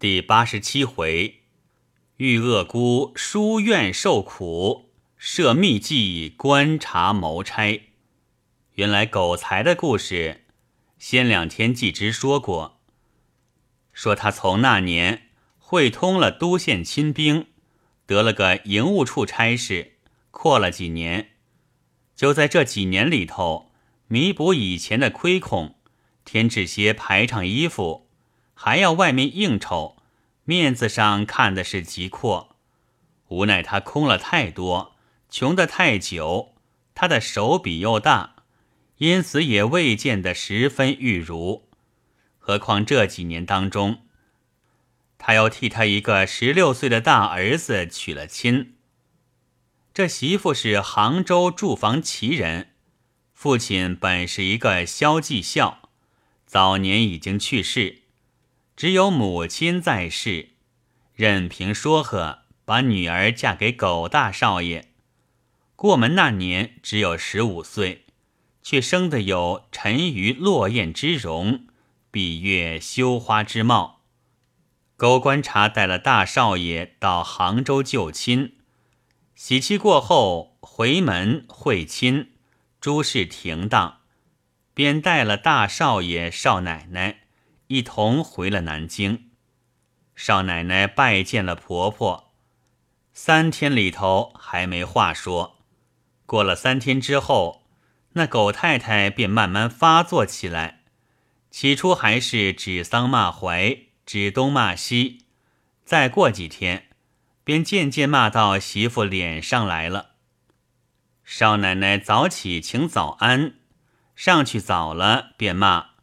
第八十七回，玉恶姑书院受苦，设秘计观察谋差。原来狗才的故事，先两天季之说过，说他从那年会通了都县亲兵，得了个营务处差事，阔了几年，就在这几年里头弥补以前的亏空，添置些排场衣服。还要外面应酬，面子上看的是极阔，无奈他空了太多，穷得太久，他的手笔又大，因此也未见得十分玉如。何况这几年当中，他又替他一个十六岁的大儿子娶了亲。这媳妇是杭州住房奇人，父亲本是一个萧继孝，早年已经去世。只有母亲在世，任凭说和，把女儿嫁给狗大少爷。过门那年只有十五岁，却生得有沉鱼落雁之容，闭月羞花之貌。狗观察带了大少爷到杭州就亲，喜期过后回门会亲，诸事停当，便带了大少爷、少奶奶。一同回了南京，少奶奶拜见了婆婆，三天里头还没话说。过了三天之后，那狗太太便慢慢发作起来。起初还是指桑骂槐，指东骂西，再过几天，便渐渐骂到媳妇脸上来了。少奶奶早起请早安，上去早了便骂。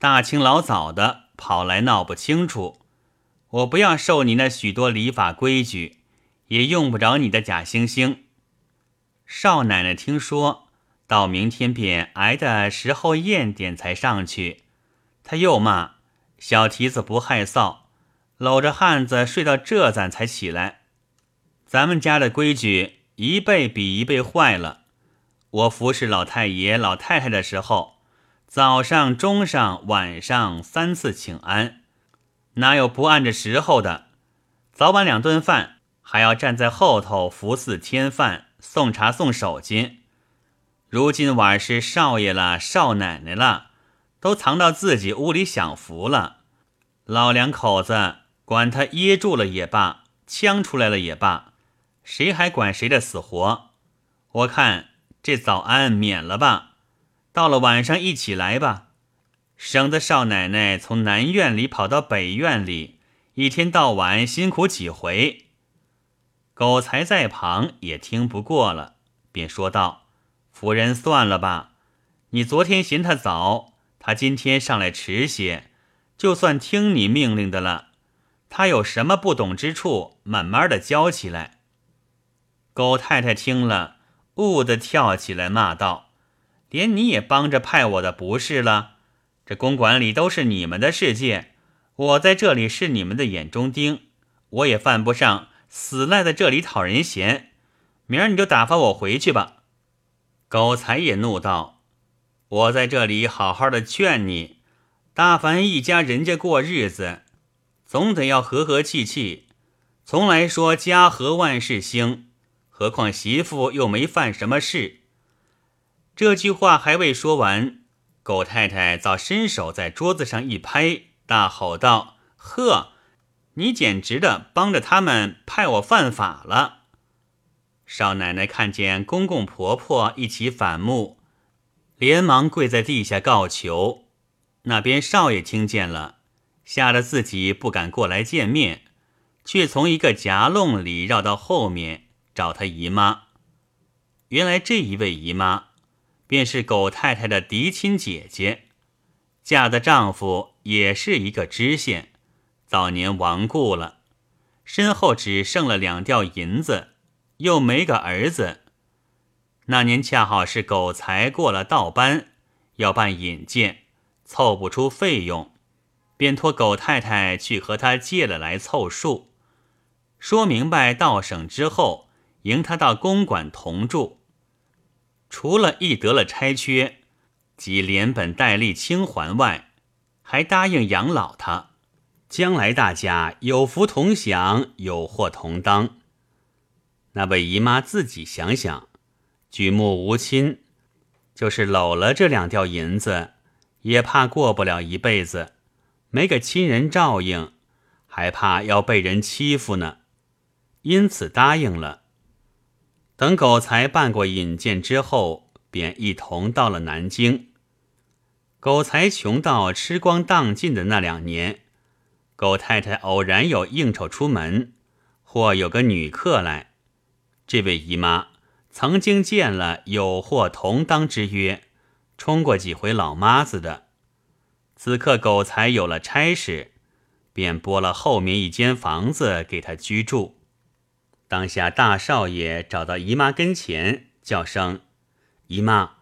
大清老早的跑来闹不清楚，我不要受你那许多礼法规矩，也用不着你的假惺惺。少奶奶听说，到明天便挨的时候验点才上去。他又骂小蹄子不害臊，搂着汉子睡到这咱才起来。咱们家的规矩一辈比一辈坏了。我服侍老太爷老太太的时候。早上、中上、晚上三次请安，哪有不按着时候的？早晚两顿饭，还要站在后头服侍添饭、送茶、送手巾。如今晚是少爷了、少奶奶了，都藏到自己屋里享福了。老两口子管他噎住了也罢，呛出来了也罢，谁还管谁的死活？我看这早安免了吧。到了晚上一起来吧，省得少奶奶从南院里跑到北院里，一天到晚辛苦几回。狗才在旁也听不过了，便说道：“夫人算了吧，你昨天嫌他早，他今天上来迟些，就算听你命令的了。他有什么不懂之处，慢慢的教起来。”狗太太听了，兀的跳起来骂道。连你也帮着派我的不是了，这公馆里都是你们的世界，我在这里是你们的眼中钉，我也犯不上死赖在这里讨人嫌。明儿你就打发我回去吧。狗才也怒道：“我在这里好好的劝你，大凡一家人家过日子，总得要和和气气，从来说家和万事兴，何况媳妇又没犯什么事。”这句话还未说完，狗太太早伸手在桌子上一拍，大吼道：“呵，你简直的帮着他们派我犯法了！”少奶奶看见公公婆婆一起反目，连忙跪在地下告求。那边少爷听见了，吓得自己不敢过来见面，却从一个夹弄里绕到后面找他姨妈。原来这一位姨妈。便是狗太太的嫡亲姐姐，嫁的丈夫也是一个知县，早年亡故了，身后只剩了两吊银子，又没个儿子。那年恰好是狗才过了道班，要办引荐，凑不出费用，便托狗太太去和他借了来凑数，说明白到省之后，迎他到公馆同住。除了一得了差缺，即连本带利清还外，还答应养老他。将来大家有福同享，有祸同当。那位姨妈自己想想，举目无亲，就是搂了这两吊银子，也怕过不了一辈子，没个亲人照应，还怕要被人欺负呢。因此答应了。等狗才办过引荐之后，便一同到了南京。狗才穷到吃光当尽的那两年。狗太太偶然有应酬出门，或有个女客来，这位姨妈曾经见了有祸同当之约，冲过几回老妈子的。此刻狗才有了差事，便拨了后面一间房子给他居住。当下大少爷找到姨妈跟前，叫声：“姨妈，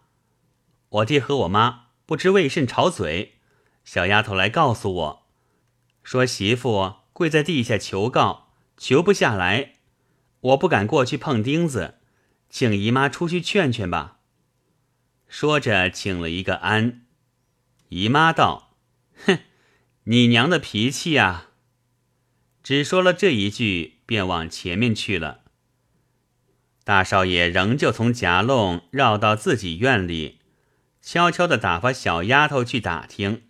我爹和我妈不知为甚吵嘴，小丫头来告诉我。”说媳妇跪在地下求告，求不下来，我不敢过去碰钉子，请姨妈出去劝劝吧。说着，请了一个安。姨妈道：“哼，你娘的脾气呀！”只说了这一句，便往前面去了。大少爷仍旧从夹弄绕到自己院里，悄悄地打发小丫头去打听。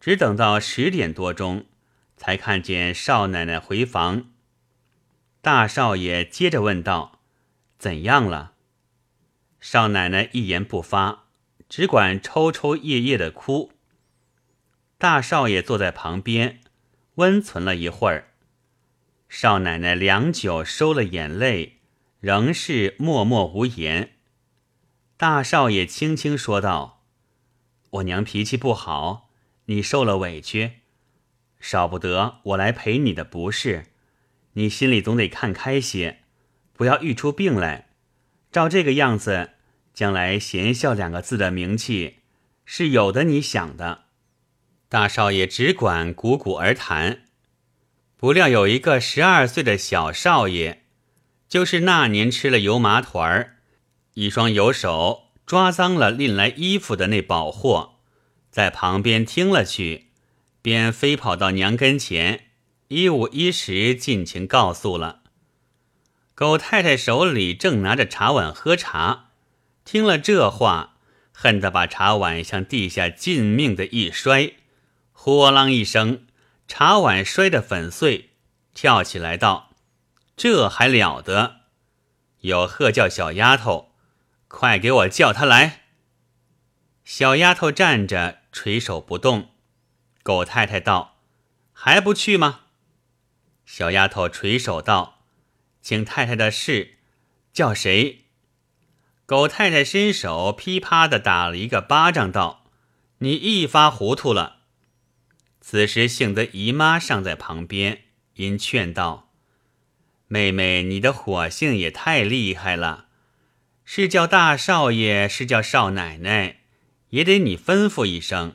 只等到十点多钟，才看见少奶奶回房。大少爷接着问道：“怎样了？”少奶奶一言不发，只管抽抽噎噎的哭。大少爷坐在旁边，温存了一会儿。少奶奶良久收了眼泪，仍是默默无言。大少爷轻轻说道：“我娘脾气不好。”你受了委屈，少不得我来赔你的不是。你心里总得看开些，不要遇出病来。照这个样子，将来贤孝两个字的名气是有的。你想的，大少爷只管鼓鼓而谈。不料有一个十二岁的小少爷，就是那年吃了油麻团儿，一双油手抓脏了拎来衣服的那宝货。在旁边听了去，便飞跑到娘跟前，一五一十尽情告诉了。狗太太手里正拿着茶碗喝茶，听了这话，恨得把茶碗向地下尽命的一摔，豁啷一声，茶碗摔得粉碎，跳起来道：“这还了得！”又喝叫小丫头：“快给我叫他来！”小丫头站着。垂手不动，狗太太道：“还不去吗？”小丫头垂手道：“请太太的事，叫谁？”狗太太伸手噼啪的打了一个巴掌，道：“你一发糊涂了。”此时幸得姨妈尚在旁边，因劝道：“妹妹，你的火性也太厉害了，是叫大少爷，是叫少奶奶。”也得你吩咐一声，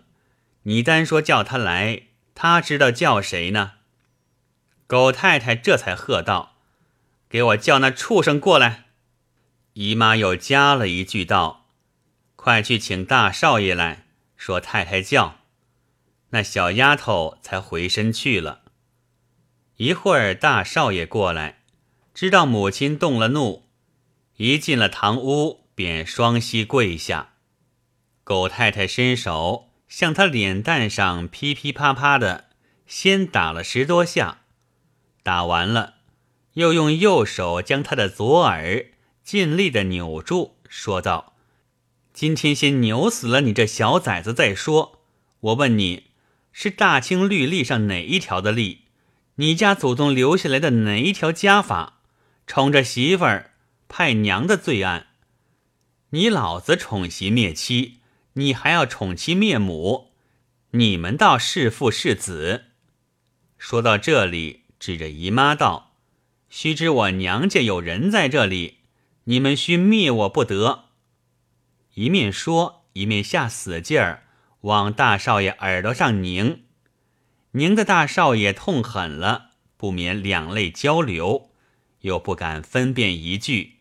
你单说叫他来，他知道叫谁呢？狗太太这才喝道：“给我叫那畜生过来！”姨妈又加了一句道：“快去请大少爷来说太太叫。”那小丫头才回身去了。一会儿大少爷过来，知道母亲动了怒，一进了堂屋，便双膝跪下。狗太太伸手向他脸蛋上噼噼啪啪的先打了十多下，打完了，又用右手将他的左耳尽力的扭住，说道：“今天先扭死了你这小崽子再说。我问你，是大清律例上哪一条的例？你家祖宗留下来的哪一条家法？宠着媳妇儿派娘的罪案？你老子宠媳灭妻。”你还要宠妻灭母，你们倒是父是子。说到这里，指着姨妈道：“须知我娘家有人在这里，你们须灭我不得。”一面说，一面下死劲儿往大少爷耳朵上拧，拧的大少爷痛狠了，不免两泪交流，又不敢分辨一句，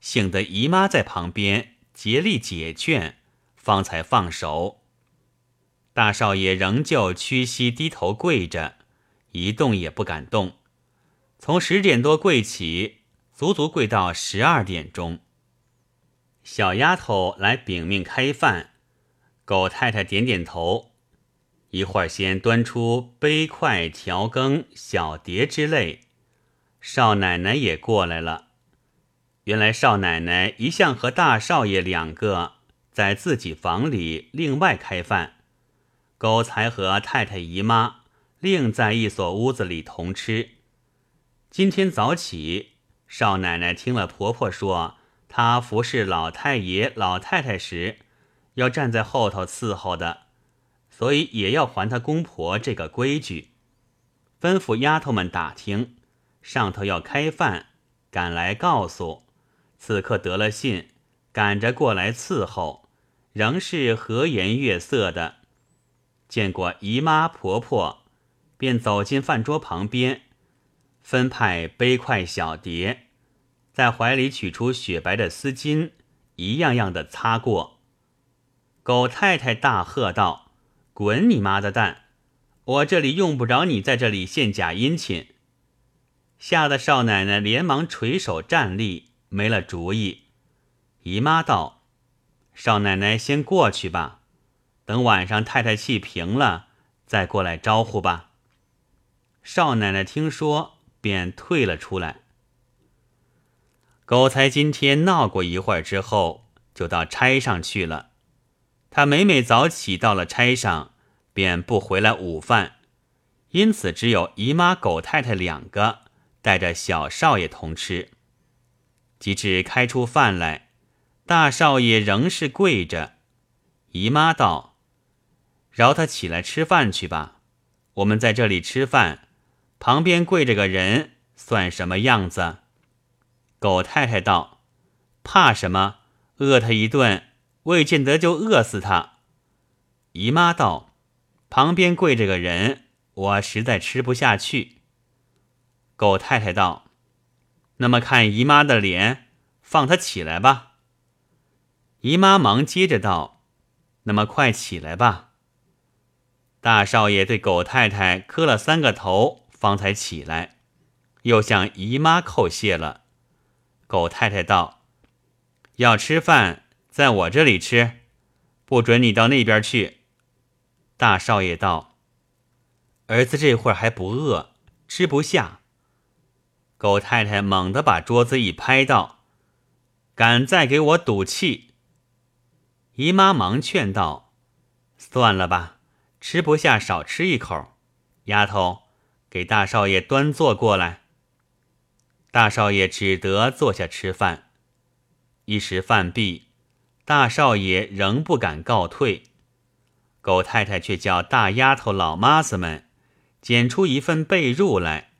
幸得姨妈在旁边竭力解劝。方才放手。大少爷仍旧屈膝低头跪着，一动也不敢动。从十点多跪起，足足跪到十二点钟。小丫头来禀命开饭，狗太太点点头。一会儿先端出杯筷、调羹、小碟之类。少奶奶也过来了。原来少奶奶一向和大少爷两个在自己房里另外开饭，狗才和太太姨妈另在一所屋子里同吃。今天早起，少奶奶听了婆婆说她服侍老太爷、老太太时，要站在后头伺候的。所以也要还他公婆这个规矩，吩咐丫头们打听，上头要开饭，赶来告诉。此刻得了信，赶着过来伺候，仍是和颜悦色的。见过姨妈婆婆，便走进饭桌旁边，分派杯筷小碟，在怀里取出雪白的丝巾，一样样的擦过。狗太太大喝道。滚你妈的蛋！我这里用不着你在这里献假殷勤。吓得少奶奶连忙垂手站立，没了主意。姨妈道：“少奶奶先过去吧，等晚上太太气平了，再过来招呼吧。”少奶奶听说，便退了出来。狗才今天闹过一会儿之后，就到差上去了。他每每早起到了差上，便不回来午饭，因此只有姨妈、狗太太两个带着小少爷同吃。及至开出饭来，大少爷仍是跪着。姨妈道：“饶他起来吃饭去吧，我们在这里吃饭，旁边跪着个人，算什么样子？”狗太太道：“怕什么？饿他一顿。”未见得就饿死他。姨妈道：“旁边跪着个人，我实在吃不下去。”狗太太道：“那么看姨妈的脸，放他起来吧。”姨妈忙接着道：“那么快起来吧。”大少爷对狗太太磕了三个头，方才起来，又向姨妈叩谢了。狗太太道：“要吃饭。”在我这里吃，不准你到那边去。大少爷道：“儿子这会儿还不饿，吃不下。”狗太太猛地把桌子一拍，道：“敢再给我赌气！”姨妈忙劝道：“算了吧，吃不下少吃一口。丫头，给大少爷端坐过来。”大少爷只得坐下吃饭。一时饭毕。大少爷仍不敢告退，狗太太却叫大丫头、老妈子们捡出一份被褥来，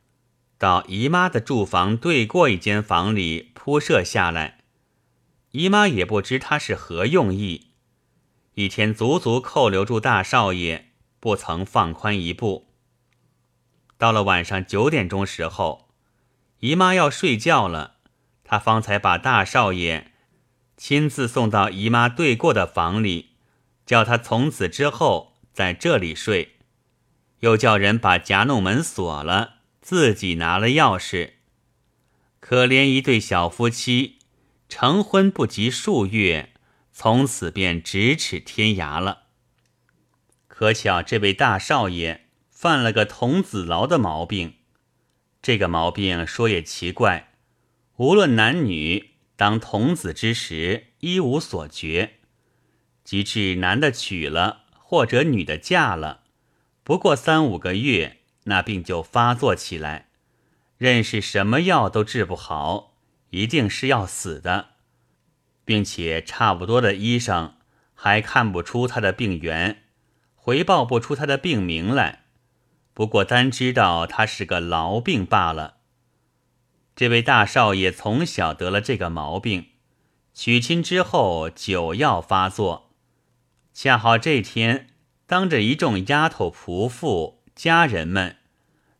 到姨妈的住房对过一间房里铺设下来。姨妈也不知他是何用意，一天足足扣留住大少爷，不曾放宽一步。到了晚上九点钟时候，姨妈要睡觉了，她方才把大少爷。亲自送到姨妈对过的房里，叫他从此之后在这里睡，又叫人把夹弄门锁了，自己拿了钥匙。可怜一对小夫妻，成婚不及数月，从此便咫尺天涯了。可巧这位大少爷犯了个童子劳的毛病，这个毛病说也奇怪，无论男女。当童子之时，一无所觉；即至男的娶了，或者女的嫁了，不过三五个月，那病就发作起来，认识什么药都治不好，一定是要死的，并且差不多的医生还看不出他的病源，回报不出他的病名来，不过单知道他是个痨病罢了。这位大少爷从小得了这个毛病，娶亲之后酒要发作，恰好这天当着一众丫头、仆妇、家人们，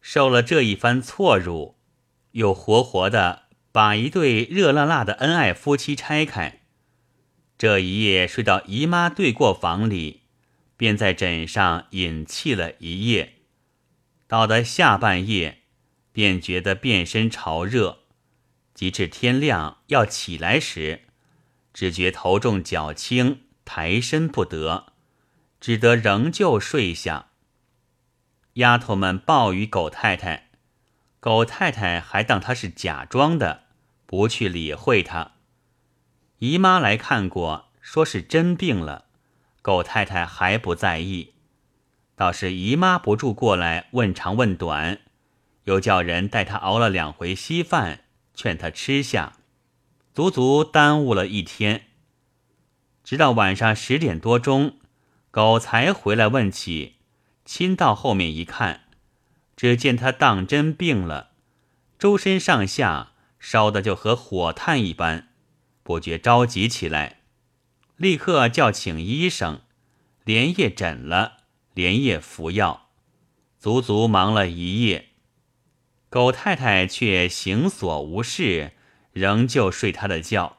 受了这一番错辱，又活活的把一对热辣辣的恩爱夫妻拆开。这一夜睡到姨妈对过房里，便在枕上隐气了一夜。到得下半夜，便觉得遍身潮热，及至天亮要起来时，只觉头重脚轻，抬身不得，只得仍旧睡下。丫头们报与狗太太，狗太太还当他是假装的，不去理会他。姨妈来看过，说是真病了。狗太太还不在意，倒是姨妈不住过来问长问短，又叫人带他熬了两回稀饭，劝他吃下，足足耽误了一天。直到晚上十点多钟，狗才回来问起，亲到后面一看，只见他当真病了，周身上下烧的就和火炭一般，不觉着急起来。立刻叫请医生，连夜诊了，连夜服药，足足忙了一夜。狗太太却行所无事，仍旧睡他的觉。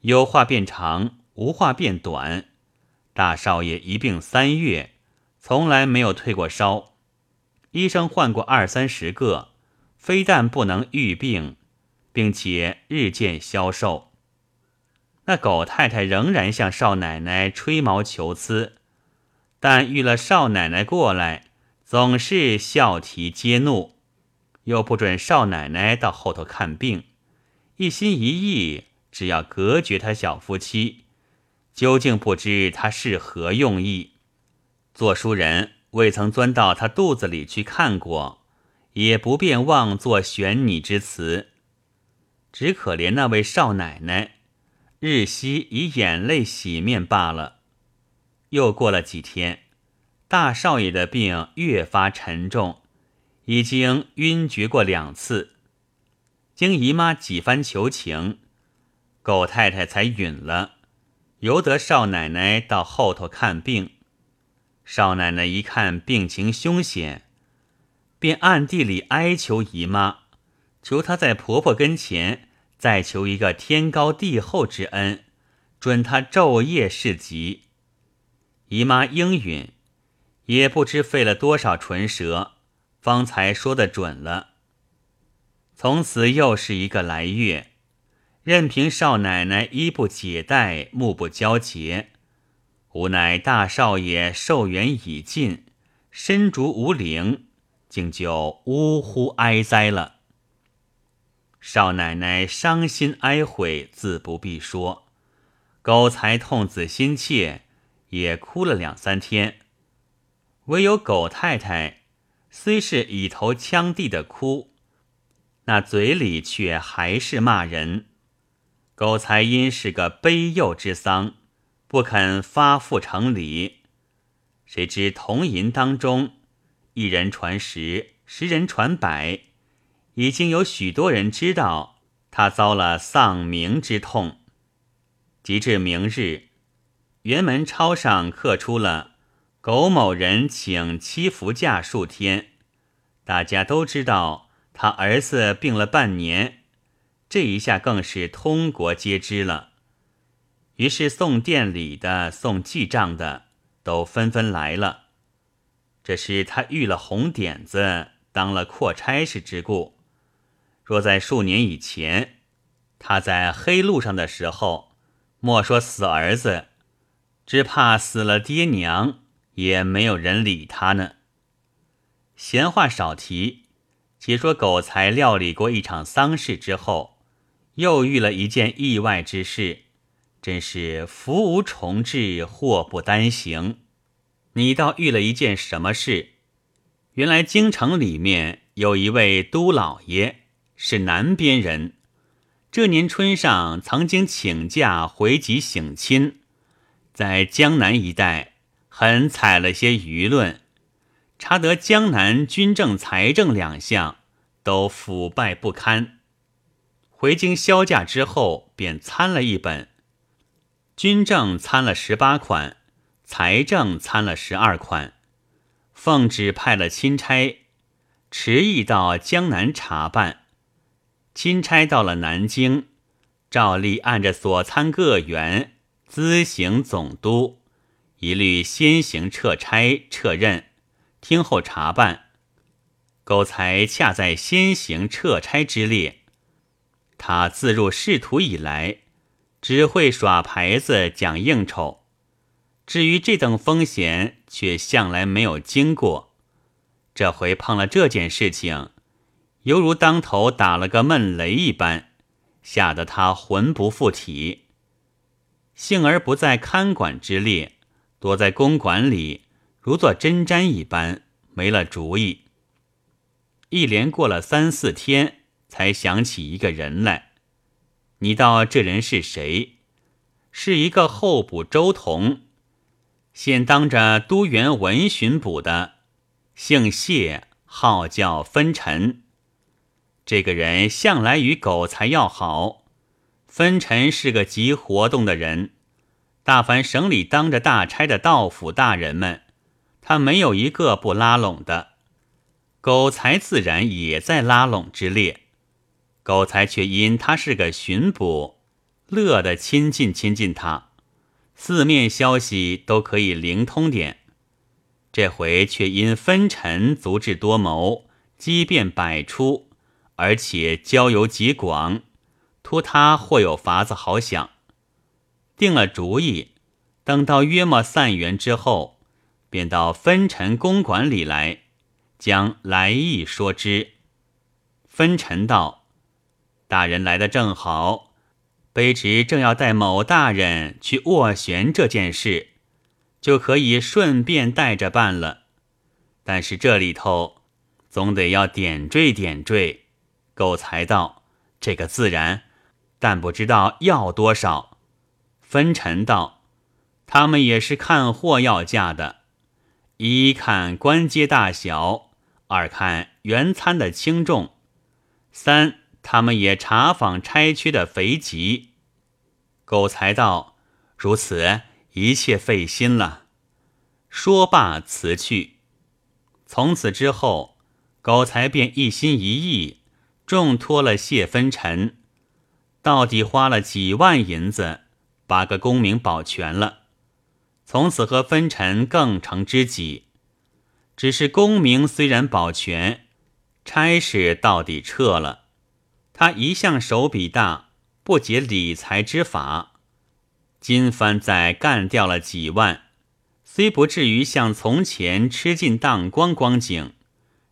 有话变长，无话变短。大少爷一病三月，从来没有退过烧，医生换过二三十个，非但不能愈病，并且日渐消瘦。那狗太太仍然向少奶奶吹毛求疵，但遇了少奶奶过来，总是笑啼皆怒，又不准少奶奶到后头看病，一心一意只要隔绝他小夫妻，究竟不知他是何用意。做书人未曾钻到他肚子里去看过，也不便妄作悬拟之词，只可怜那位少奶奶。日夕以眼泪洗面罢了。又过了几天，大少爷的病越发沉重，已经晕厥过两次。经姨妈几番求情，狗太太才允了，由得少奶奶到后头看病。少奶奶一看病情凶险，便暗地里哀求姨妈，求她在婆婆跟前。再求一个天高地厚之恩，准她昼夜侍疾。姨妈应允，也不知费了多少唇舌，方才说的准了。从此又是一个来月，任凭少奶奶衣不解带，目不交结，无奈大少爷寿元已尽，身逐无灵，竟就呜呼哀哉了。少奶奶伤心哀悔，自不必说；狗才痛子心切，也哭了两三天。唯有狗太太，虽是以头呛地的哭，那嘴里却还是骂人。狗才因是个悲幼之丧，不肯发付成礼。谁知铜银当中，一人传十，十人传百。已经有许多人知道他遭了丧名之痛。及至明日，辕门抄上刻出了苟某人请七福假数天，大家都知道他儿子病了半年，这一下更是通国皆知了。于是送店里的、送记账的都纷纷来了。这是他遇了红点子，当了阔差事之故。若在数年以前，他在黑路上的时候，莫说死儿子，只怕死了爹娘，也没有人理他呢。闲话少提，且说狗才料理过一场丧事之后，又遇了一件意外之事，真是福无重至，祸不单行。你倒遇了一件什么事？原来京城里面有一位都老爷。是南边人，这年春上曾经请假回籍省亲，在江南一带很采了些舆论，查得江南军政、财政两项都腐败不堪。回京销假之后，便参了一本，军政参了十八款，财政参了十二款，奉旨派了钦差，迟意到江南查办。钦差到了南京，照例按着所参各员咨行总督，一律先行撤差撤任，听候查办。苟才恰在先行撤差之列。他自入仕途以来，只会耍牌子、讲应酬，至于这等风险，却向来没有经过。这回碰了这件事情，犹如当头打了个闷雷一般，吓得他魂不附体。幸而不在看管之列。躲在公馆里，如坐针毡一般，没了主意。一连过了三四天，才想起一个人来。你道这人是谁？是一个候补周同，现当着都原文巡捕的，姓谢，号叫分臣。这个人向来与狗才要好，分臣是个极活动的人。大凡省里当着大差的道府大人们，他没有一个不拉拢的。狗才自然也在拉拢之列。狗才却因他是个巡捕，乐得亲近亲近他，四面消息都可以灵通点。这回却因分臣足智多谋，机变百出，而且交游极广，托他或有法子好想。定了主意，等到约莫散园之后，便到分臣公馆里来，将来意说之。分臣道：“大人来的正好，卑职正要带某大人去斡旋这件事，就可以顺便带着办了。但是这里头总得要点缀点缀。”狗才道：“这个自然，但不知道要多少。”分臣道：“他们也是看货要价的，一看官阶大小，二看原餐的轻重，三他们也查访差缺的肥瘠。”狗才道：“如此，一切费心了。”说罢辞去。从此之后，狗才便一心一意，重托了谢分臣，到底花了几万银子。把个功名保全了，从此和分臣更成知己。只是功名虽然保全，差事到底撤了。他一向手笔大，不解理财之法。今番再干掉了几万，虽不至于像从前吃尽当光光景，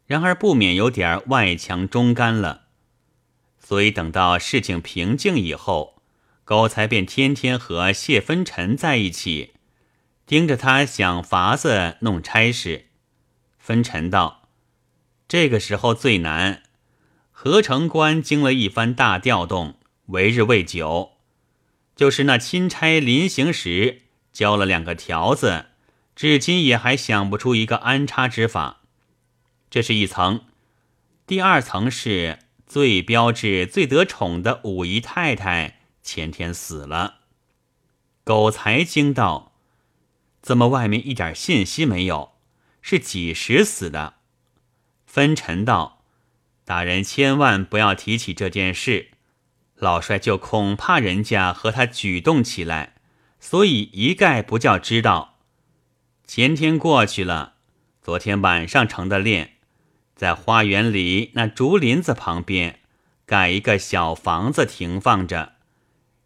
然而不免有点外强中干了。所以等到事情平静以后。高才便天天和谢分臣在一起，盯着他想法子弄差事。分臣道：“这个时候最难。合成官经了一番大调动，为日未久，就是那钦差临行时交了两个条子，至今也还想不出一个安插之法。这是一层，第二层是最标致、最得宠的五姨太太。”前天死了，狗才惊道：“怎么外面一点信息没有？是几时死的？”分臣道：“大人千万不要提起这件事，老帅就恐怕人家和他举动起来，所以一概不叫知道。前天过去了，昨天晚上成的殓，在花园里那竹林子旁边盖一个小房子停放着。”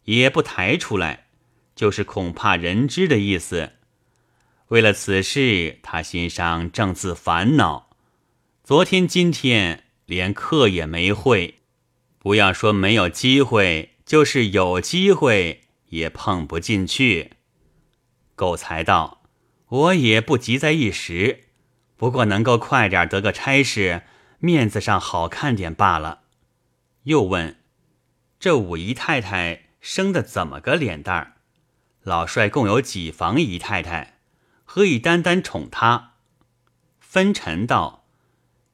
也不抬出来，就是恐怕人知的意思。为了此事，他心上正自烦恼。昨天、今天连课也没会，不要说没有机会，就是有机会也碰不进去。狗才道：“我也不急在一时，不过能够快点得个差事，面子上好看点罢了。”又问：“这五姨太太？”生的怎么个脸蛋儿？老帅共有几房姨太太，何以单单宠她？分臣道：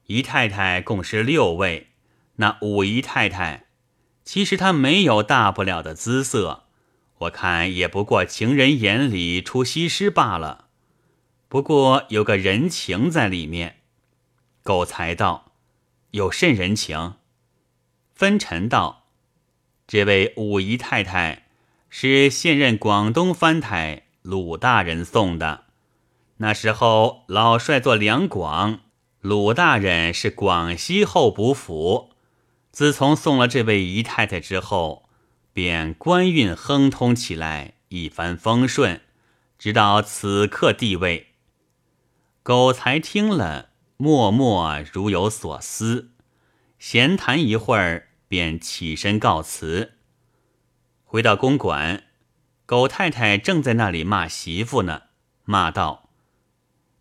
姨太太共是六位，那五姨太太，其实她没有大不了的姿色，我看也不过情人眼里出西施罢了。不过有个人情在里面。狗才道：有甚人情？分臣道。这位五姨太太是现任广东藩台鲁大人送的。那时候老帅做两广，鲁大人是广西候补府。自从送了这位姨太太之后，便官运亨通起来，一帆风顺，直到此刻地位。狗才听了，默默如有所思，闲谈一会儿，便起身告辞。回到公馆，狗太太正在那里骂媳妇呢，骂道：“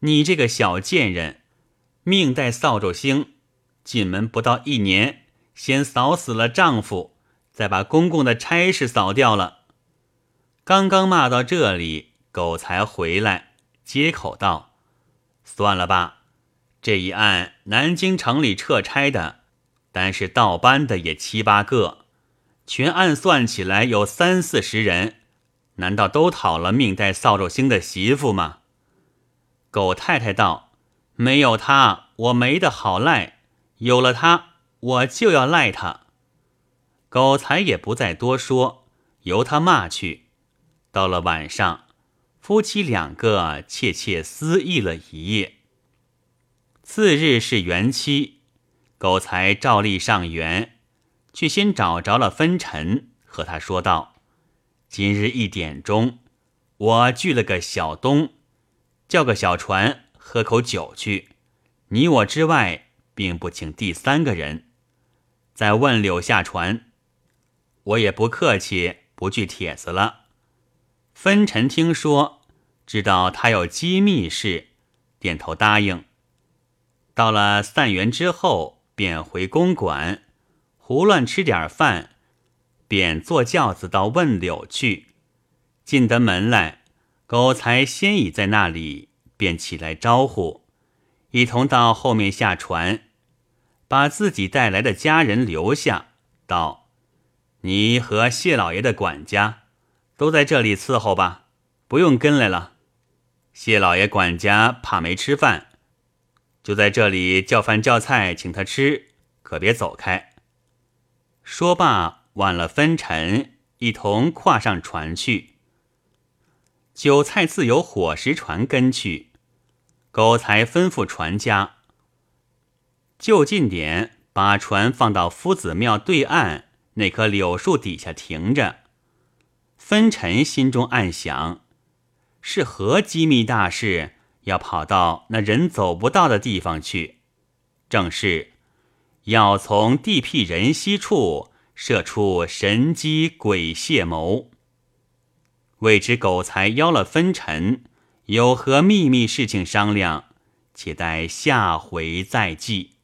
你这个小贱人，命带扫帚星，进门不到一年。”先扫死了丈夫，再把公公的差事扫掉了。刚刚骂到这里，狗才回来接口道：“算了吧，这一案南京城里撤差的，单是倒班的也七八个，全案算起来有三四十人，难道都讨了命带扫帚星的媳妇吗？”狗太太道：“没有他，我没得好赖；有了他。”我就要赖他，狗才也不再多说，由他骂去。到了晚上，夫妻两个窃窃私议了一夜。次日是元期，狗才照例上园，却先找着了分尘，和他说道：“今日一点钟，我聚了个小东，叫个小船喝口酒去，你我之外，并不请第三个人。”再问柳下船，我也不客气，不拒帖子了。分臣听说，知道他有机密事，点头答应。到了散园之后，便回公馆，胡乱吃点饭，便坐轿子到问柳去。进得门来，狗才先已在那里，便起来招呼，一同到后面下船。把自己带来的家人留下，道：“你和谢老爷的管家都在这里伺候吧，不用跟来了。谢老爷管家怕没吃饭，就在这里叫饭叫菜，请他吃，可别走开。”说罢，挽了分尘，一同跨上船去。酒菜自有伙食船跟去，狗才吩咐船家。就近点，把船放到夫子庙对岸那棵柳树底下停着。分尘心中暗想：是何机密大事，要跑到那人走不到的地方去？正是要从地僻人稀处设出神机鬼泄谋。未知狗才邀了分臣，有何秘密事情商量？且待下回再记。